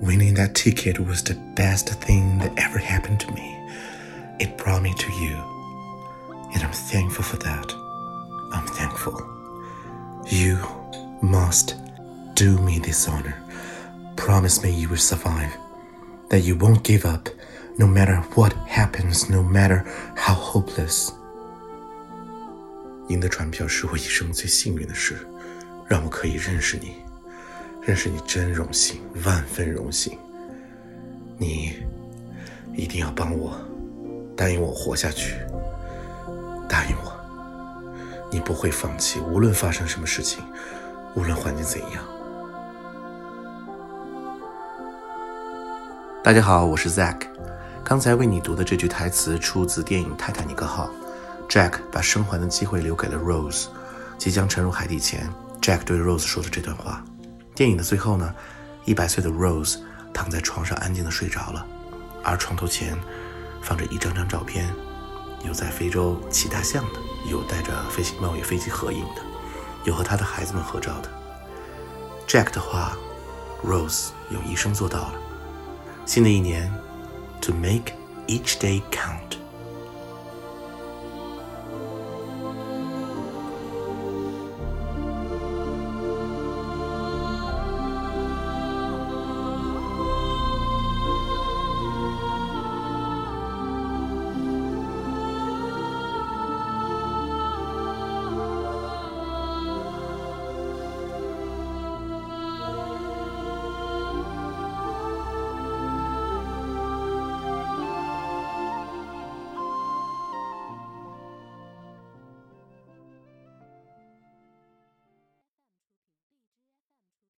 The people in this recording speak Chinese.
Winning that ticket was the best thing that ever happened to me. It brought me to you. And I'm thankful for that. I'm thankful. You must do me this honor. Promise me you will survive. That you won't give up, no matter what happens, no matter how hopeless. 赢得船票是我一生最幸运的事，让我可以认识你， 认识你真荣幸，万分荣幸。你一定要帮我，答应我活下去，答应我，你不会放弃，无论发生什么事情，无论环境怎样。大家好，我是 Zack，刚才为你读的这句台词出自电影《泰坦尼克号》。Jack 把生还的机会留给了 Rose。即将沉入海底前，Jack 对 Rose 说的这段话。电影的最后呢，一百岁的 Rose 躺在床上安静的睡着了，而床头前放着一张张照片，有在非洲骑大象的，有带着飞行贸易飞机合影的，有和他的孩子们合照的。Jack 的话，Rose 用一生做到了。新的一年，To make each day count。